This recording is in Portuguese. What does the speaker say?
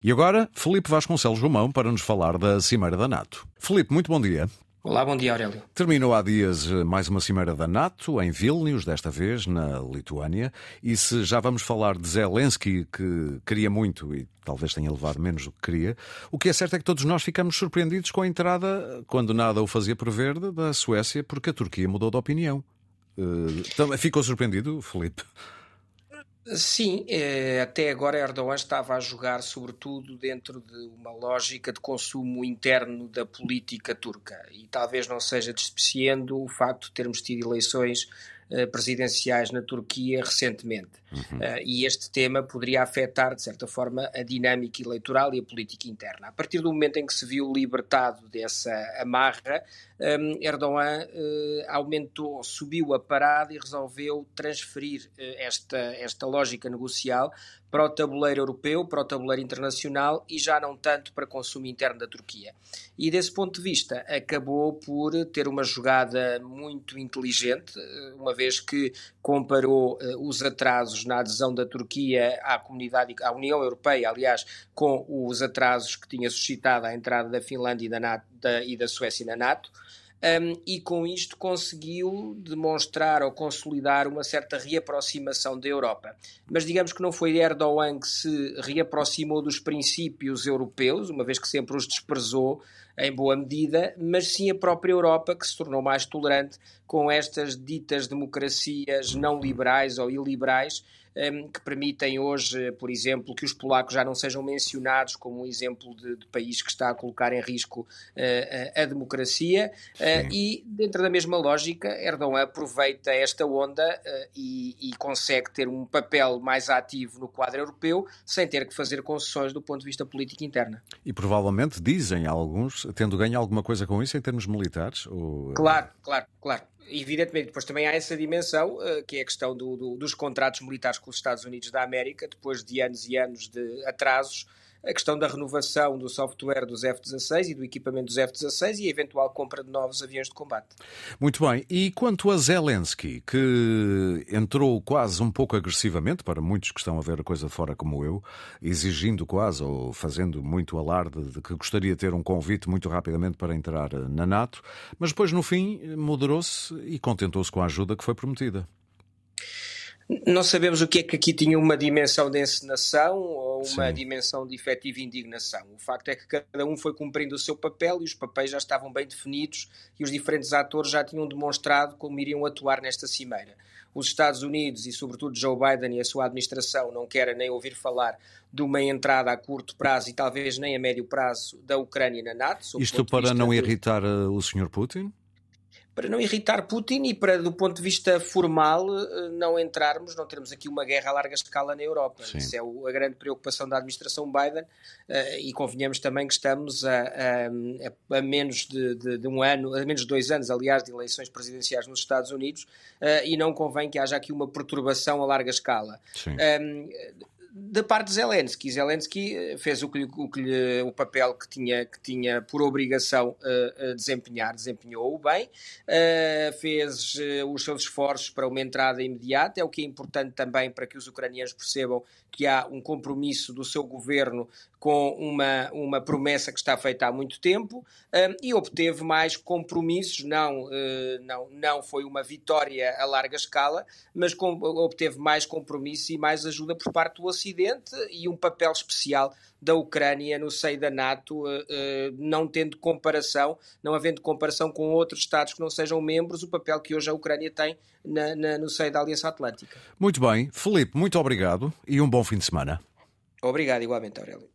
E agora, Felipe Vasconcelos Romão para nos falar da Cimeira da NATO. Felipe, muito bom dia. Olá, bom dia, Aurélio. Terminou há dias eh, mais uma cimeira da NATO, em Vilnius, desta vez na Lituânia. E se já vamos falar de Zelensky, que queria muito e talvez tenha levado menos do que queria, o que é certo é que todos nós ficamos surpreendidos com a entrada, quando nada o fazia prever, da Suécia, porque a Turquia mudou de opinião. Uh, ficou surpreendido, Felipe? Sim, eh, até agora Erdogan estava a jogar sobretudo dentro de uma lógica de consumo interno da política turca. E talvez não seja despreciando o facto de termos tido eleições presidenciais na Turquia recentemente. Uhum. Uh, e este tema poderia afetar, de certa forma, a dinâmica eleitoral e a política interna. A partir do momento em que se viu libertado dessa amarra, um, Erdogan uh, aumentou, subiu a parada e resolveu transferir esta, esta lógica negocial para o tabuleiro europeu, para o tabuleiro internacional e já não tanto para consumo interno da Turquia. E desse ponto de vista, acabou por ter uma jogada muito inteligente, uma vez que comparou uh, os atrasos na adesão da Turquia à comunidade, à União Europeia, aliás, com os atrasos que tinha suscitado a entrada da Finlândia e da, NATO, da, e da Suécia na NATO. Um, e com isto conseguiu demonstrar ou consolidar uma certa reaproximação da Europa. Mas digamos que não foi Erdogan que se reaproximou dos princípios europeus, uma vez que sempre os desprezou em boa medida, mas sim a própria Europa que se tornou mais tolerante com estas ditas democracias não liberais ou iliberais Ehm, que permitem hoje, por exemplo, que os polacos já não sejam mencionados como um exemplo de, de país que está a colocar em risco uh, a, a, democracia. Uh, e, dentro da mesma lógica, Erdogan aproveita esta onda uh, e, e, consegue ter um papel mais ativo no quadro europeu, sem ter que fazer concessões do ponto de vista político interno. E provavelmente dizem alguns, tendo ganho alguma coisa com isso em termos militares? Ou... Claro, claro, claro evidentemente, depois também há essa dimensão, uh, que é a questão do, do, dos contratos militares com os Estados Unidos da América, depois de anos e anos de atrasos, a questão da renovação do software dos F-16 e do equipamento dos F-16 e a eventual compra de novos aviões de combate. Muito bem. E quanto a Zelensky, que entrou quase um pouco agressivamente, para muitos que estão a ver a coisa de fora como eu, exigindo quase ou fazendo muito alarde de que gostaria de ter um convite muito rapidamente para entrar na NATO, mas depois no fim moderou-se e contentou-se com a ajuda que foi prometida. Não sabemos o que é que aqui tinha uma dimensão de encenação ou uma Sim. dimensão de efetiva indignação. O facto é que cada um foi cumprindo o seu papel e os papéis já estavam bem definidos e os diferentes atores já tinham demonstrado como iriam atuar nesta cimeira. Os Estados Unidos e, sobretudo, Joe Biden e a sua administração não querem nem ouvir falar de uma entrada a curto prazo e talvez nem a médio prazo da Ucrânia na NATO. Isto para não irritar eh, o Sr. Putin? Para não irritar Putin e para, do ponto de vista formal, eh, não entrarmos, não termos aqui uma guerra a larga escala na Europa. Sim. Isso é a grande preocupação da administração Biden eh, e convenhamos também que estamos a, a, a menos de, de, de, um ano, a menos de dois anos, aliás, de eleições presidenciais nos Estados Unidos eh, e não convém que haja aqui uma perturbação a larga escala. Sim. Um, da parte de Zelensky. Zelensky eh, fez o, que, o, que o papel que tinha, que tinha por obrigação uh, desempenhar, desempenhou-o bem, uh, fez uh, os seus esforços para uma entrada imediata, é o que é importante também para que os ucranianos percebam que há um compromisso do seu governo com uma, uma promessa que está feita há muito tempo e obteve mais compromissos, não, não, não foi uma vitória a larga escala, mas com, obteve mais compromisso e mais ajuda por parte do Ocidente Ocidente e um papel especial da Ucrânia no seio da NATO, eh, eh, não tendo comparação, não havendo comparação com outros Estados que não sejam membros, o papel que hoje a Ucrânia tem na, na, no seio da Aliança Atlântica. Muito bem. Felipe, muito obrigado e um bom fim de semana. Obrigado, igualmente, Aurélio.